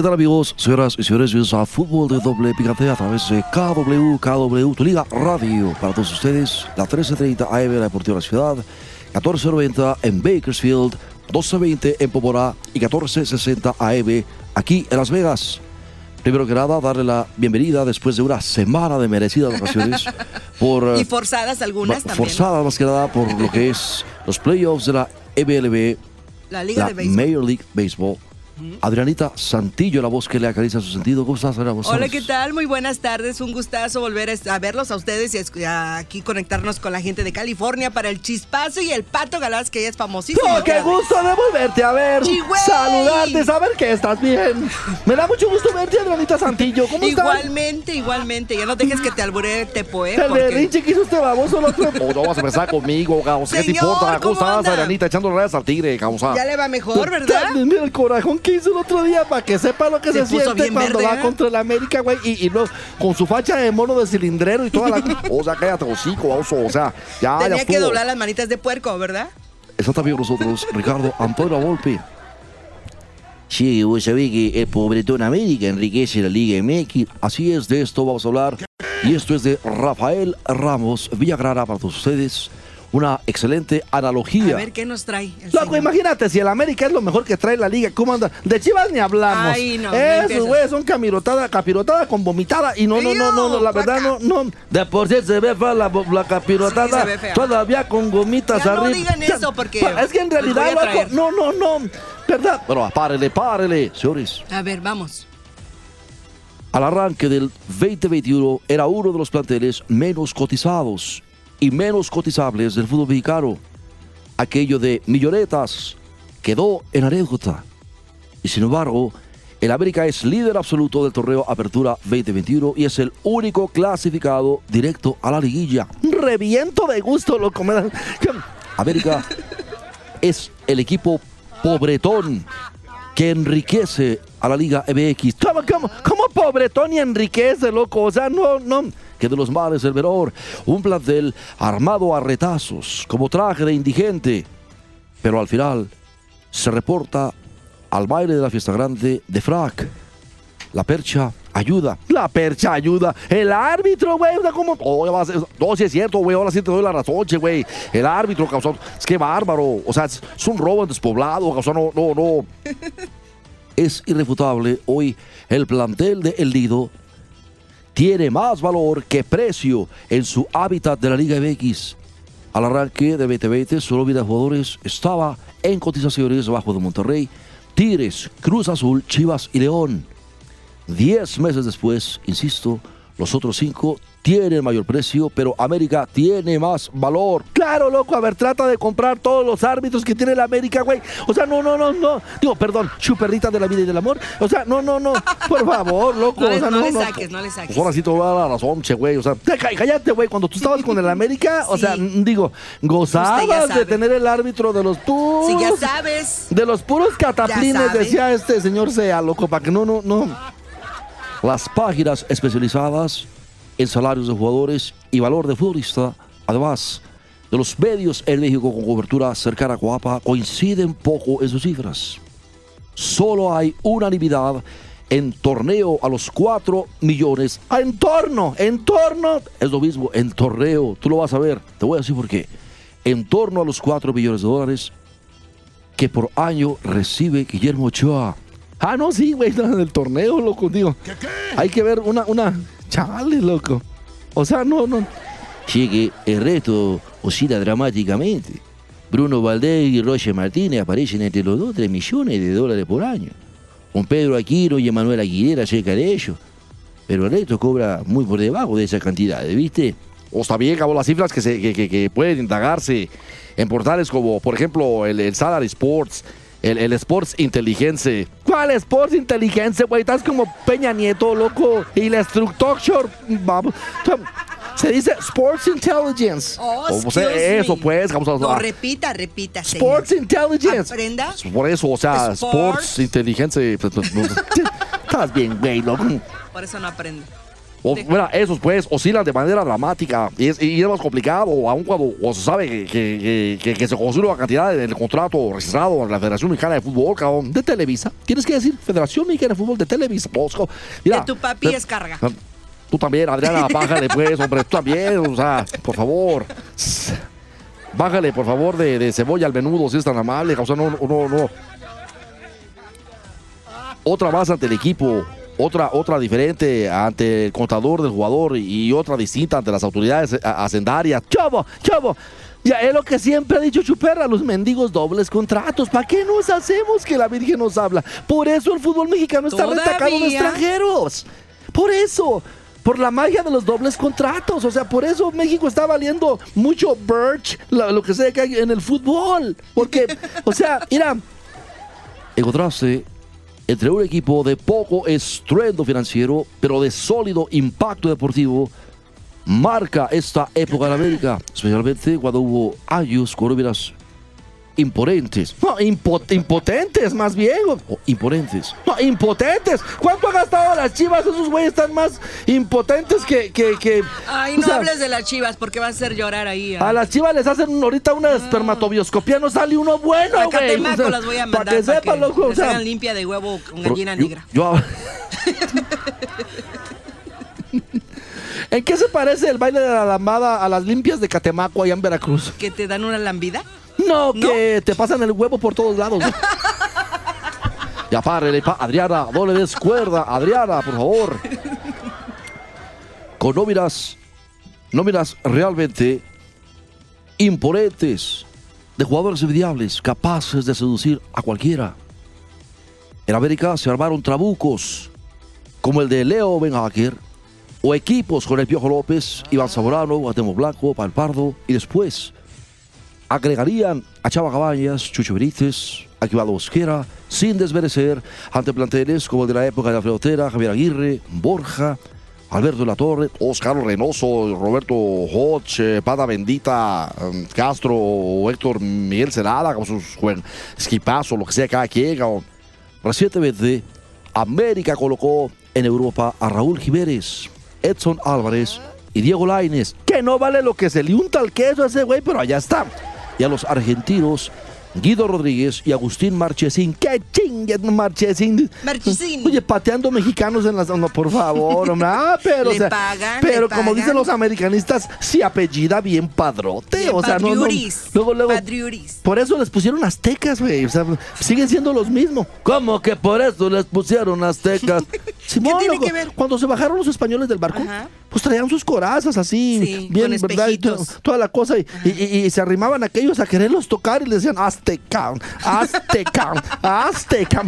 ¿Qué tal amigos, señoras y señores? Bienvenidos a Fútbol de Doble Picante a través de KW, KW, tu liga radio. Para todos ustedes, la 1330 AM la Deportiva de la Ciudad, 1490 en Bakersfield, 1220 en Pomorá y 1460 AM aquí en Las Vegas. Primero que nada, darle la bienvenida después de una semana de merecidas vacaciones. por, Y eh, forzadas algunas también. Forzadas más que nada por lo que es los playoffs de la MLB, La Liga la de. Major League Baseball. Adrianita Santillo, la voz que le acaricia su sentido. ¿Cómo estás, Adriana? Hola. ¿qué tal? Muy buenas tardes. Un gustazo volver a verlos a ustedes y a aquí conectarnos con la gente de California para el chispazo y el pato galás que ya es famosísimo. ¡Oh, qué gusto de volverte a ver! Chihuey. Saludarte, saber que estás bien. Me da mucho gusto verte, Adrianita Santillo. ¿Cómo estás? Igualmente, igualmente. Ya no dejes que te alburee el tepo, ¿eh? El berrinche que hizo este baboso otro. Oh, no vas a empezar conmigo, Gauss. ¿Qué te importa? ¿Cómo ¿cómo estás? Adrianita? Echando rayas al tigre, Gauss. Ya le va mejor, ¿verdad? Mira el corajón que hizo el otro día para que sepa lo que Se siente cuando verde, va ¿eh? contra el América, güey. Y, y no, con su facha de mono de cilindrero y toda la. O sea, cállate, hocico, Gauss. O sea, ya, ya Tenía que estuvo. doblar las manitas de puerco, ¿verdad? Está también nosotros Ricardo Antonio Volpe. Sí, vos sabés que el pobretón América enriquece la Liga MX. Así es, de esto vamos a hablar. Y esto es de Rafael Ramos Villagrana para todos ustedes. Una excelente analogía. A ver qué nos trae. el Loco, señor? imagínate, si el América es lo mejor que trae la liga, ¿cómo anda? De Chivas ni hablamos. Ay, no, Esos güeyes son capirotada, capirotada con vomitada. Y no, no, no, no, no, la verdad no, no. De por sí se ve fea la, la capirotada. Sí, se ve fea. Todavía con gomitas Ya no arriba. digan eso, porque Es que en realidad, loco, no, no, no. ¿Verdad? Bueno, párele, párele, señores. A ver, vamos. Al arranque del 2021 era uno de los planteles menos cotizados y menos cotizables del fútbol mexicano. Aquello de millonetas quedó en anécdota. Y sin embargo, el América es líder absoluto del torneo Apertura 2021 y es el único clasificado directo a la liguilla. Reviento de gusto, loco. América es el equipo pobretón que enriquece a la Liga MX. ¿Cómo, cómo, cómo pobretón y enriquece, loco? O sea, no, no. Que de los mares el menor, un plantel armado a retazos, como traje de indigente, pero al final se reporta al baile de la fiesta grande de Frac. La percha ayuda. La percha ayuda. El árbitro, güey. o sea, ¿Cómo? Oh, no, sí es cierto, güey, ahora sí te doy la razón, che, güey. El árbitro, causó, es que bárbaro, o sea, es, es un robo en despoblado, causó, no, no, no. Es irrefutable, hoy el plantel de El Lido tiene más valor que precio en su hábitat de la Liga MX. Al arranque de 2020, solo vida de jugadores estaba en cotizaciones bajo de Monterrey, Tigres, Cruz Azul, Chivas y León. Diez meses después, insisto, los otros cinco tienen mayor precio, pero América tiene más valor. Claro, loco, a ver, trata de comprar todos los árbitros que tiene la América, güey. O sea, no, no, no, no. Digo, perdón, chuperrita de la vida y del amor. O sea, no, no, no. Por favor, loco. No, o le, sea, no no, le no. saques, no le saques. Ahora sí te voy a dar la razón, che, güey. O sea, Te- cá- Cállate, güey. Cuando tú estabas con el América, o Sí. sea, digo, gozabas de tener el árbitro de los puros. Si ya sabes. De los puros cataplines, decía este señor Sea, loco, para que no, no, no. las páginas especializadas en salarios de jugadores y valor de futbolista, además de los medios en México con cobertura cercana a Coapa, coinciden poco en sus cifras. Solo hay unanimidad en torneo a los 4 millones. Ah, En torno, en torno. Es lo mismo, en torneo, tú lo vas a ver, te voy a decir por qué. En torno a los 4 millones de dólares que por año recibe Guillermo Ochoa. Ah, no, sí, güey, no, del torneo, loco, digo. Hay que ver una, una. Chale, loco. O sea, no, no. llegue el resto oscila dramáticamente. Bruno Valdés y Roger Martínez aparecen entre los dos 3 millones de dólares por año. Con Pedro Aquino y Emanuel Aguilera cerca de ellos. Pero el resto cobra muy por debajo de esa cantidad, ¿viste? O está bien, cabo, las cifras que, se, que, que- que pueden indagarse en portales como, por ejemplo, el, el Salary Sports, el, el Sports Intelligence. ¿Cuál Sports Intelligence, güey? Estás como Peña Nieto, loco. Y la Structure. Se dice Sports Intelligence. Oh, O sea, excuse eso, me. pues, vamos a- No, repita, repita. señor. Sports Intelligence. Aprenda. Por eso, o sea, Sports. Sports Intelligence. pues, pues, Estás bien, güey, loco. Por eso no aprende. O, mira, esos pues oscilan de manera dramática y es, y es más complicado, aun cuando o se sabe que, que- que- que se construye una cantidad en el contrato registrado en la Federación Mexicana de Fútbol, cabrón. De Televisa. Tienes que decir Federación Mexicana de Fútbol de Televisa. Bosco. Mira, De tu papi eh, es carga. Tú también, Adriana, bájale pues, hombre, tú también, o sea, por favor. Bájale, por favor, de, de cebolla al menudo, si es tan amable, o sea, no, no, no. Otra más ante el equipo, otra, otra diferente ante el contador del jugador y otra distinta ante las autoridades eh, hacendarias. Chavo, chavo. Ya es lo que siempre ha dicho Chuperra, los mendigos dobles contratos. ¿Para qué nos hacemos que la Virgen nos habla? Por eso el fútbol mexicano está ¿Todavía? retacado de extranjeros. Por eso. Por la magia de los dobles contratos. O sea, por eso México está valiendo mucho Birch, lo, lo que sea que hay en el fútbol. Porque, o sea, mira, encontrarse entre un equipo de poco estruendo financiero, pero de sólido impacto deportivo, marca esta época en América, especialmente cuando hubo años con imponentes. no, impo- impotentes más bien. o- O imponentes. No, impotentes. ¿Cuánto ha gastado las chivas? Esos güeyes están más impotentes que. que, que- Ay, no sea, hables de las chivas porque va a hacer llorar ahí. A las chivas les hacen ahorita una espermatobioscopía, no sale uno bueno, a güey. Catemaco O sea, las voy a mandar Para que sepan, loco. O sea, hagan limpia de huevo con gallina yo- negra. yo- ¿En qué se parece el baile de la lambada a las limpias de Catemaco allá en Veracruz? ¿Que te dan una lambida? No, que te pasan el huevo por todos lados. Ya párele, pa- Adriana, no le des cuerda, Adriana, por favor. Con nóminas, nóminas realmente imponentes, de jugadores envidiables, capaces de seducir a cualquiera. En América se armaron trabucos, como el de Leo Benhacker, o equipos con el Piojo López, Iván Zamorano, Guatemo Blanco, Palpardo, y después agregarían a Chava Cabañas, Chucho Benítez, Aquivado Bosquera, sin desmerecer ante planteles como el de la época de la Fleotera, Javier Aguirre, Borja, Alberto la Torre, Oscar Reynoso, Roberto Hodge, eh, Pada Bendita, eh, Castro Héctor Miguel Celada, con sus esquipazos, lo que sea cada quien. o- Recientemente, América colocó en Europa a Raúl Jiménez, Edson Álvarez y Diego Lainez, que no vale lo que se le unta al queso a ese güey, pero allá está. Y a los argentinos Guido Rodríguez y Agustín Marchesín. ¡Qué chingue, Marchesín! Marchesín. Oye, pateando mexicanos en las... No, por favor, hombre. Ah, pero... Le o sea, pagan, Pero como dicen los americanistas, si apellida bien padrote. Bien o sea, no, Luego, luego... padriuris. Por eso les pusieron aztecas, güey. O sea, siguen siendo los mismos. ¿Cómo que por eso les pusieron aztecas? Simón, tiene loco, que ver? Cuando se bajaron los españoles del barco, Ajá. Pues traían sus corazas así, Sí, bien, ¿verdad? Y toda la cosa. Y, y- y- y se arrimaban aquellos a quererlos tocar y les decían, azteca, azteca, azteca.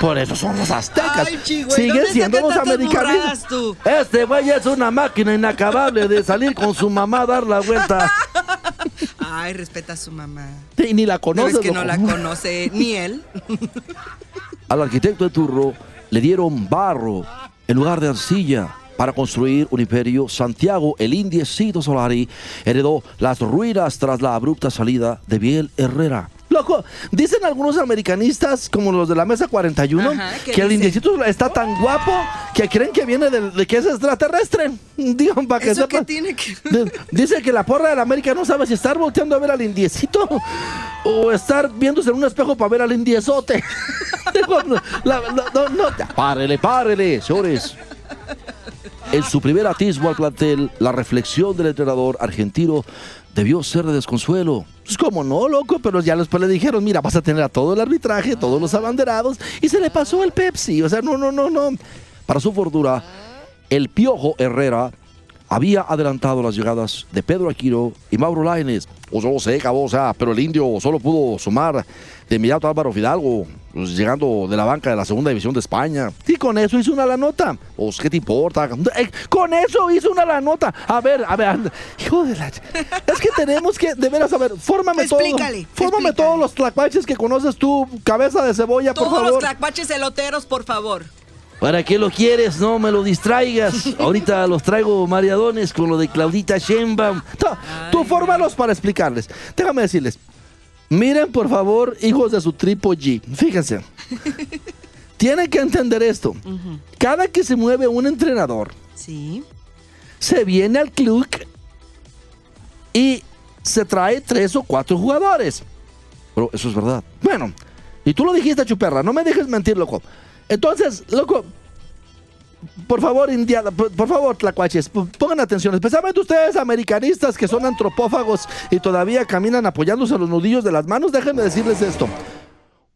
Por eso son los aztecas. Ay, chigüey, Siguen ¿dónde siendo los tú? Este güey es una máquina inacabable de salir con su mamá a dar la vuelta. Ay, respeta a su mamá. Y ni la No conoces. es que no la conoce ni él. Al arquitecto de turno le dieron barro en lugar de arcilla para construir un imperio. Santiago, el indiecito Solari, heredó las ruinas tras la abrupta salida de Biel Herrera. Loco, dicen algunos americanistas, como los de la mesa 41, Ajá, ¿qué que el indiecito está tan guapo que creen que viene del- de, que es extraterrestre. Digo, para que ¿Eso qué sepan. tiene que Dice que la porra de la América no sabe si estar volteando a ver al indiecito o estar viéndose en un espejo para ver al indiezote. La- la- no, no, ya. Párele, párele, señores. En su primer atisbo al plantel, la reflexión del entrenador argentino debió ser de desconsuelo. Pues como no, loco, pero ya después le dijeron, mira, vas a tener a todo el arbitraje, todos los abanderados, y se le pasó el Pepsi. O sea, no, no, no, no. Para su fortuna, el Piojo Herrera había adelantado las llegadas de Pedro Aquino y Mauro Lainez. O solo sé, cabrón, o sea, pero el indio solo pudo sumar de inmediato a Álvaro Fidalgo, pues, llegando de la banca de la segunda división de España. Y con eso hizo una la nota. Pues, ¿qué te importa? Eh, con eso hizo una la nota. A ver, a ver, anda. hijo de la... Es que tenemos que, de veras, a ver, fórmame todo. Explícale, Fórmame explícale. todos los tlacuaches que conoces tú, cabeza de cebolla, por Todos los favor. tlacuaches eloteros, por favor. ¿Para qué lo quieres? No me lo distraigas. Ahorita los traigo mareadones con lo de Claudita Sheinbaum. Tú fórmalos para explicarles. Déjame decirles. Miren, por favor, hijos de su tripo G. Fíjense. Tienen que entender esto. Cada que se mueve un entrenador, Sí. se viene al club y se trae tres o cuatro jugadores. Pero eso es verdad. Bueno, y tú lo dijiste, Chuperra, no me dejes mentir, loco. Entonces, loco, por favor, Indiana, por, por favor, tlacuaches, pongan atención, especialmente ustedes americanistas que son antropófagos y todavía caminan apoyándose a los nudillos de las manos, déjenme decirles esto.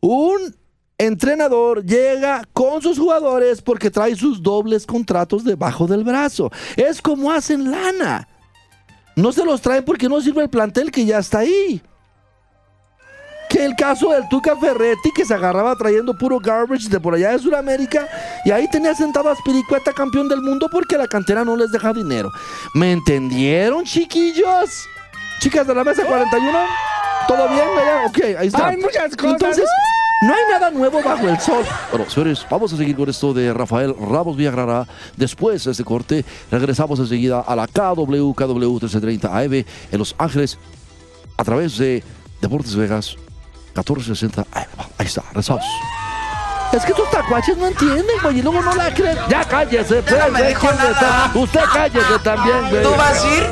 Un entrenador llega con sus jugadores porque trae sus dobles contratos debajo del brazo. Es como hacen lana. No se los traen porque no sirve el plantel que ya está ahí. Que el caso del Tuca Ferretti que se agarraba trayendo puro garbage de por allá de Sudamérica y ahí tenía sentado a Spiricueta campeón del mundo porque la cantera no les deja dinero. ¿Me entendieron, chiquillos? Chicas de la mesa 41, ¿todo bien? Ok, ahí está. Hay muchas cosas. Entonces, no hay nada nuevo bajo el sol. Bueno, señores, vamos a seguir con esto de Rafael Ramos Villagrara. Después de este corte, regresamos enseguida a la KW, KW 1330 AM en Los Ángeles a través de Deportes Vegas 1460 AM. Ahí está, rezamos. Es que estos tacuaches no entienden, güey, y luego no la creen. Ya cállese, pues, no me dijo nada. Usted cállese también, güey. ¿Tú vas a ir?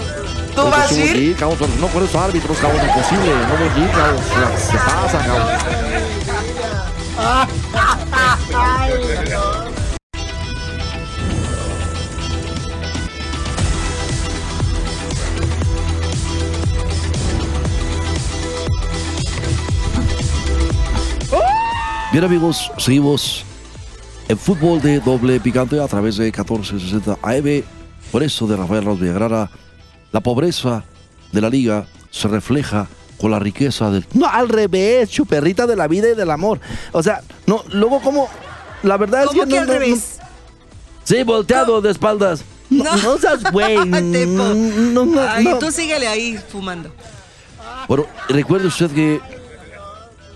¿Tú vas a ir? Sí, cabrón, pero no con esos árbitros, cabrón, imposible. No voy a ir, cabrón. Se, se pasa, cabrón. Bien amigos, seguimos en fútbol de doble picante a través de 1460 AM. Por eso de Rafael Ramos Villagrara, la pobreza de la liga se refleja con la riqueza del... No, al revés, chuperrita de la vida y del amor. O sea, no, luego como... La verdad es ¿Cómo que... que no- al no- no- revés? sí, volteado de espaldas. No, No. no seas güey. No, no, Ay, tú síguele ahí fumando. Bueno, recuerde usted que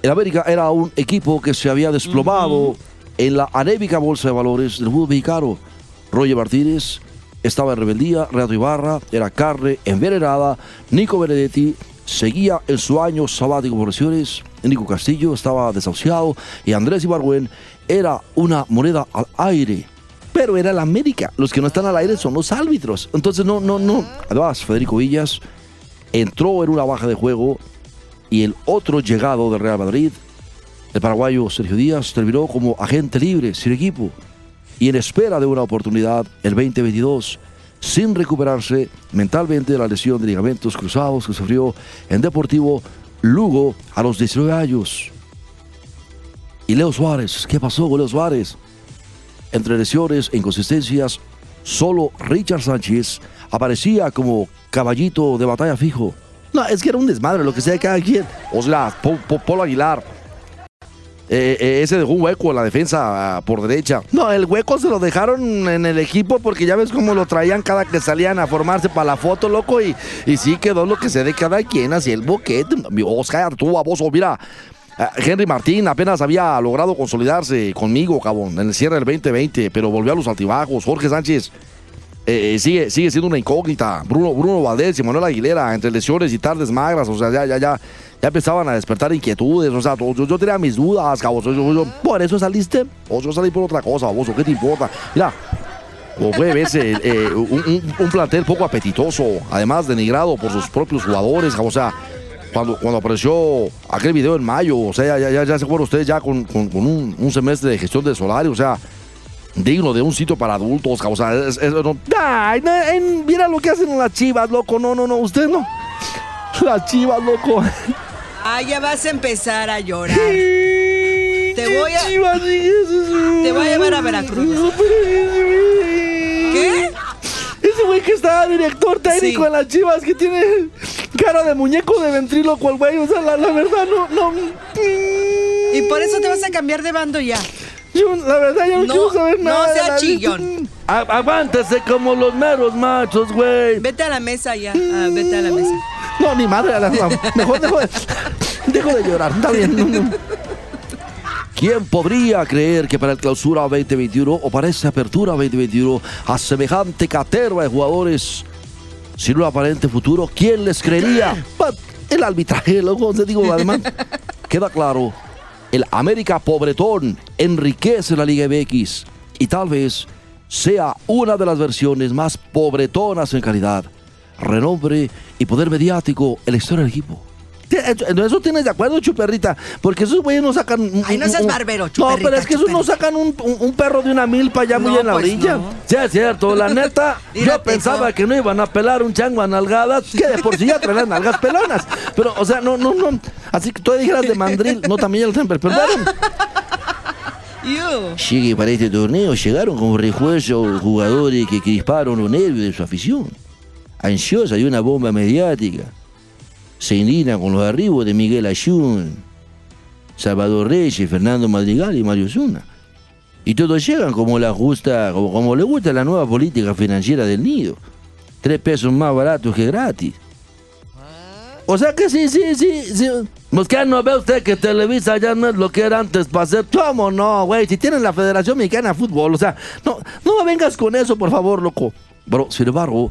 el América era un equipo que se había desplomado en la anémica bolsa de valores del fútbol mexicano. Roger Martínez estaba en rebeldía, Renato Ibarra era carne envenenada, Nico Benedetti seguía en su año sabático por lesiones, Nico Castillo estaba desahuciado y Andrés Ibargüen era una moneda al aire. Pero era el América. Los que no están al aire son los árbitros. Entonces, no, no, no. Además, Federico Villas entró en una baja de juego y el otro llegado del Real Madrid, el paraguayo Sergio Díaz, terminó como agente libre, sin equipo, y en espera de una oportunidad el 2022, sin recuperarse mentalmente de la lesión de ligamentos cruzados que sufrió en Deportivo Lugo a los 19 años. Y Leo Suárez, ¿qué pasó con Leo Suárez? Entre lesiones e inconsistencias, solo Richard Sánchez aparecía como caballito de batalla fijo. No, es que era un desmadre, lo que sea de cada quien. O sea, Po- Po- Polo Aguilar. Eh, eh, ese dejó un hueco en la defensa ah, por derecha. No, el hueco se lo dejaron en el equipo porque ya ves cómo lo traían cada que salían a formarse para la foto, loco. Y, y sí quedó lo que sé de cada quien, así el boquete. Oscar, tú, baboso, mira. ah, Henry Martín apenas había logrado consolidarse conmigo, cabrón, en el cierre del 2020, pero volvió a los altibajos. Jorge Sánchez eh, eh, sigue, sigue siendo una incógnita. Bruno, Bruno Valdés y Manuel Aguilera, entre lesiones y tardes magras, o sea, ya, ya, ya, ya empezaban a despertar inquietudes. O sea, yo, yo tenía mis dudas, cabrón. Yo- por eso saliste, o yo salí por otra cosa, baboso, ¿qué te importa? Mira, como puede verse, eh, un, un- un plantel poco apetitoso, además denigrado por sus propios jugadores, o sea, cuando, cuando apareció aquel video en mayo, o sea, ya, ya, ya se acuerdan ustedes ya con, un semestre de gestión de Solari, o sea, digno de un sitio para adultos, o sea, es- es- no- Ay, mira lo que hacen las chivas, loco, no, no, no, usted no. Las chivas, loco. Ah, ya vas a empezar a llorar. Te voy a- te voy a llevar a Veracruz. ¿Qué? Ese güey que está director técnico Sí. en las chivas que tiene cara de muñeco de ventríloco el güey. O sea, la, la verdad, no, no. Y por eso te vas a cambiar de bando ya. Yo, la verdad, yo no, No, quiero saber no nada. de sea chillón. A- aguántese como los meros machos, güey. Vete a la mesa ya. Ah, vete a la mesa. No, ni madre, a la- mejor dejo de, dejo de llorar. Está bien. no, no. ¿Quién podría creer que para el clausura 2021 o para esta apertura 2021 a semejante caterva de jugadores sin un aparente futuro, quién les creería? El arbitraje, loco, te digo, además. Queda claro, el América pobretón enriquece la Liga MX y tal vez sea una de las versiones más pobretonas en calidad, renombre y poder mediático la historia del equipo. En eso tienes de acuerdo, chuperrita. Porque esos güeyes no sacan. un- Ay, no seas barbero, No, chuperrita, pero es que esos no sacan un, un- un perro de una milpa ya muy No, en la pues orilla. no. Sí, es cierto, la neta, yo pensaba no. que no iban a pelar un chango a nalgadas, Que de por sí ya traen las nalgas pelonas. Pero, o sea, no, no, no. Así que tú dijeras de mandril. No, también ya lo. Sí que para este torneo llegaron como refuerzo jugadores que crisparon los nervios de su afición. Ansiosa y una bomba mediática. Se indigna con los arribos de Miguel Ayun, Salvador Reyes, Fernando Madrigal y Mario Zuna. Y todos llegan como, la justa, como, le gusta la nueva política financiera del nido. Tres pesos más baratos que gratis. o sea que sí, sí, sí. sí. Que no ve usted que Televisa ya no es lo que era antes para hacer ¿Cómo no, güey? Si tienen la Federación Mexicana de Fútbol, o sea, no, no vengas con eso, por favor, loco. Pero, sin embargo,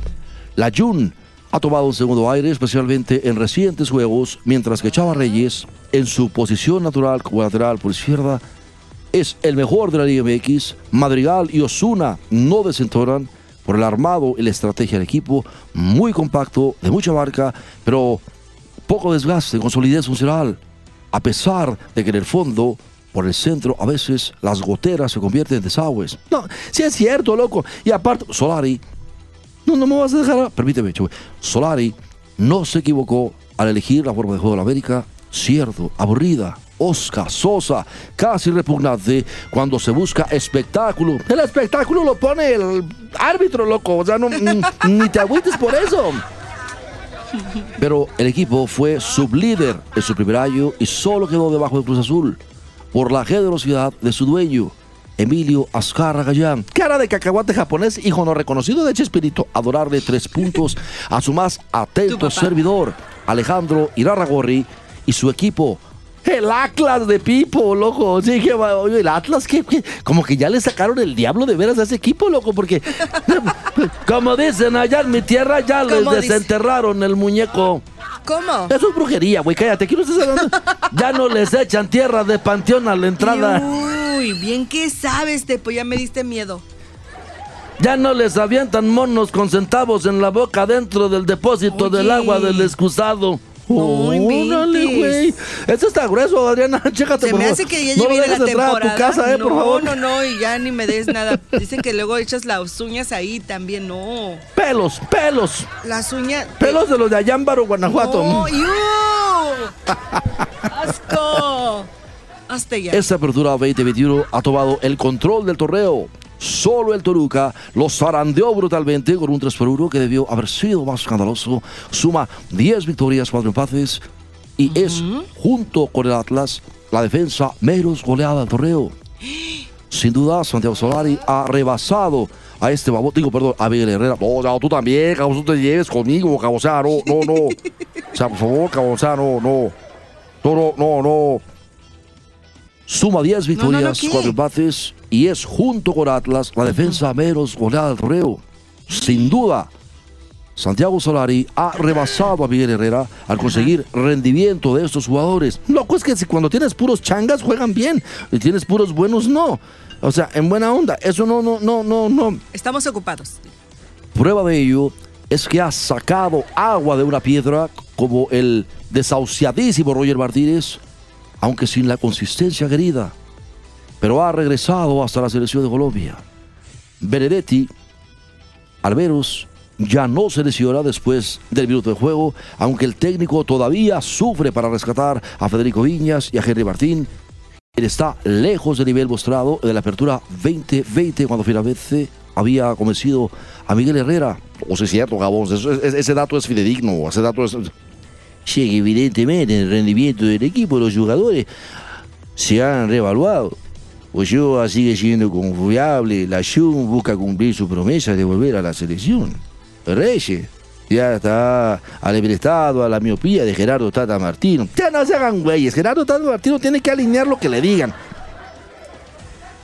la Jun ha tomado un segundo aire, especialmente en recientes juegos, mientras que Chava Reyes, en su posición natural como lateral por izquierda, es el mejor de la Liga MX. Madrigal y Osuna no desentonan por el armado y la estrategia del equipo, muy compacto, de mucha marca, pero poco desgaste con solidez funcional, a pesar de que en el fondo, por el centro, a veces las goteras se convierten en desagües. No, sí es cierto, loco. Y aparte, Solari, no, me vas a dejar, permíteme, Chuy. Solari no se equivocó al elegir la forma de juego de la América, cierto, aburrida, osca, sosa, casi repugnante, cuando se busca espectáculo. el espectáculo lo pone el árbitro, loco. O sea, no, mm, ni te agüites por eso. Pero el equipo fue sublíder en su primer año y solo quedó debajo del Cruz Azul por la generosidad de su dueño, Emilio Azcarra Gallán. Cara de cacahuate japonés, hijo no reconocido de Chespirito. a donarle tres puntos a su más atento servidor, Alejandro Irarragorri, y su equipo. El Atlas de Pipo, loco. Sí, que va- oye, el Atlas, que, que- como que ya le sacaron el diablo de veras a ese equipo, loco, porque Como dicen allá en mi tierra, ya les desenterraron el muñeco. ¿Cómo? eso es brujería, güey. Cállate, ¿qué no estás hablando? Ya no les echan tierra de panteón a la entrada. Uy, bien que sabes, Tepo, ya me diste miedo. Ya no les avientan monos con centavos en la boca dentro del depósito Oye. del agua del excusado. Órale, güey. Eso está grueso, Adriana. Chécate, Se por me favor. hace que ya no la temporada. a tu casa, eh, no, por favor. no, no, y ya ni me des nada. Dicen que luego echas las uñas ahí también, no. Pelos, pelos. Las uñas. Pelos de los de Ayámbaro, Guanajuato. No, ¡Iu! ¡Asco! Hasta ya. Esta apertura 2021 ha tomado el control del torneo. Solo el Toluca los zarandeó brutalmente con un 3 por 1 que debió haber sido más escandaloso. Suma 10 victorias, 4 empates y es, junto con el Atlas, la defensa menos goleada del torneo. Sin duda, Santiago Solari ha rebasado a este babón. Digo, perdón, a Miguel Herrera. No, no, tú también, cabrón, tú te lleves conmigo, cabrón. O sea, no, no, no. O sea, por favor, cabrón, o sea, no, no. No, no, no, no. Suma 10 victorias, ¿qué? 4 empates y es junto con Atlas la defensa menos goleada del torneo. Sin duda, Santiago Solari ha rebasado a Miguel Herrera al conseguir rendimiento de estos jugadores. Loco, es que si cuando tienes puros changas juegan bien. Y tienes puros buenos, no. O sea, en buena onda. Eso no, no, no, no, no. Estamos ocupados. Prueba de ello es que ha sacado agua de una piedra como el desahuciadísimo Roger Martínez, aunque sin la consistencia querida, pero ha regresado hasta la selección de Colombia. Benedetti, Alveros, ya no se lesiona después del minuto de juego, aunque el técnico todavía sufre para rescatar a Federico Viñas y a Henry Martín. Él está lejos del nivel mostrado de la apertura 2020 cuando finalmente había convencido a Miguel Herrera. O sea, es cierto, Gabón, ese dato es fidedigno, ese dato es... Sí, evidentemente el rendimiento del equipo, los jugadores, se han revaluado. Ochoa sigue siendo confiable, la Jun busca cumplir su promesa de volver a la selección. Reyes ya está al a la miopía de Gerardo Tata Martino. Ya no se hagan güeyes, Gerardo Tata Martino tiene que alinear lo que le digan.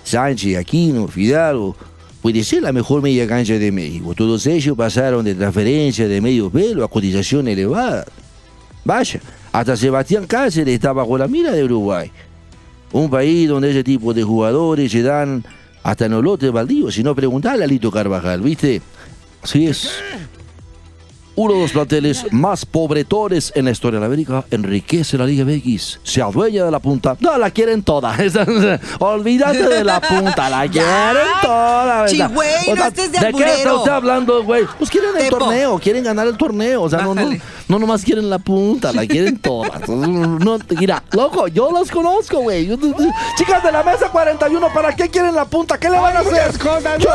Sánchez, Aquino, Fidalgo, puede ser la mejor media cancha de México. Todos ellos pasaron de transferencia de medio pelo a cotización elevada. Vaya, hasta Sebastián Cáceres está bajo la mira de Uruguay. Un país donde ese tipo de jugadores se dan hasta en los lotes baldíos, si no preguntarle a Lito Carvajal, ¿viste? Así es. Uno de los planteles más pobretones en la historia de la América enriquece la Liga MX. Se adueña de la punta. No, la quieren toda. Olvídate de la punta. La quieren toda. ¿verdad? Chigüey, no estés de ¿De qué está usted hablando, güey? Pues quieren el Tepo. torneo. Quieren ganar el torneo. O sea, no. No nomás quieren la punta. La quieren toda. No, mira, loco, yo los conozco, güey. Chicas de la mesa 41, ¿para qué quieren la punta? ¿Qué le van a hacer? Yo-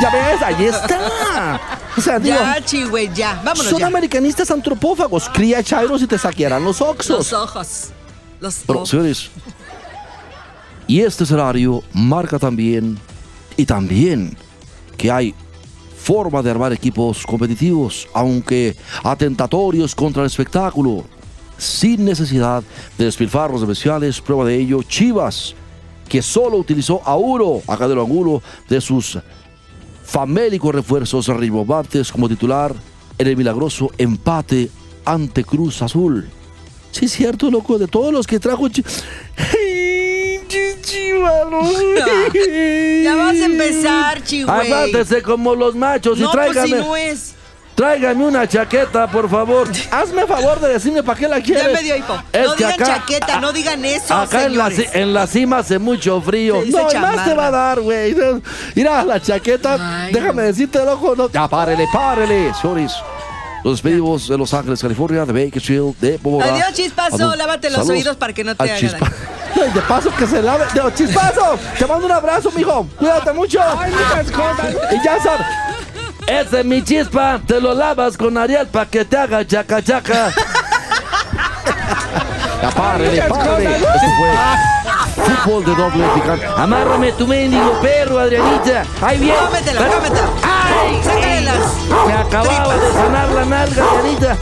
ya ves, ahí está. O sea, digo, Ya, chigüey, ya. Vámonos son ya. americanistas antropófagos. Cría chairos y te saquearán los oxos. Los ojos. Los Pero, ojos. señores, y este escenario marca también, y también, que hay forma de armar equipos competitivos, aunque atentatorios contra el espectáculo, sin necesidad de despilfarros especiales. Prueba de ello, Chivas, que solo utilizó a uno, a Cadero Angulo, de sus famélicos refuerzos rimbombantes como titular en el milagroso empate ante Cruz Azul. Sí, cierto, loco, de todos los que trajo. Chi- ¡Ay, Ya vas a empezar, chigüey. Aguántese como los machos y No, pues si tráigame, no es. tráigame una chaqueta, por favor. Hazme favor de decirme para qué la quieres. Ya me dio hipo. Es no digan acá- chaqueta, no digan eso, Acá en la, en la cima hace mucho frío. No, más te va a dar, güey. Mira, la chaqueta, Ay, déjame no. decirte, loco. No. Ya, párele, párele, señores. Los despedimos de Los Ángeles, California, de Bakersfield, de Bogotá. Adiós, chispazo. Adiós. Lávate los oídos para que no te al haga chispa- daño. Ay, de paso que se lave. De- chispazo, te mando un abrazo, mijo. Cuídate mucho. Y ya sabes. Ese es mi chispa, te lo lavas con Ariel para que te haga chaca chaca. Ya párele, párele. Esto fue fútbol de doble picante. Amárrame tu mendigo perro, Adrianita. Ahí viene. Cómetela, cómetela. ¡Ay! Sácale las Me acababa tripas. de sanar la nalga, Adrianita.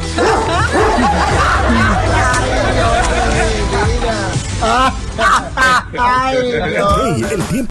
Hey, el tiempo.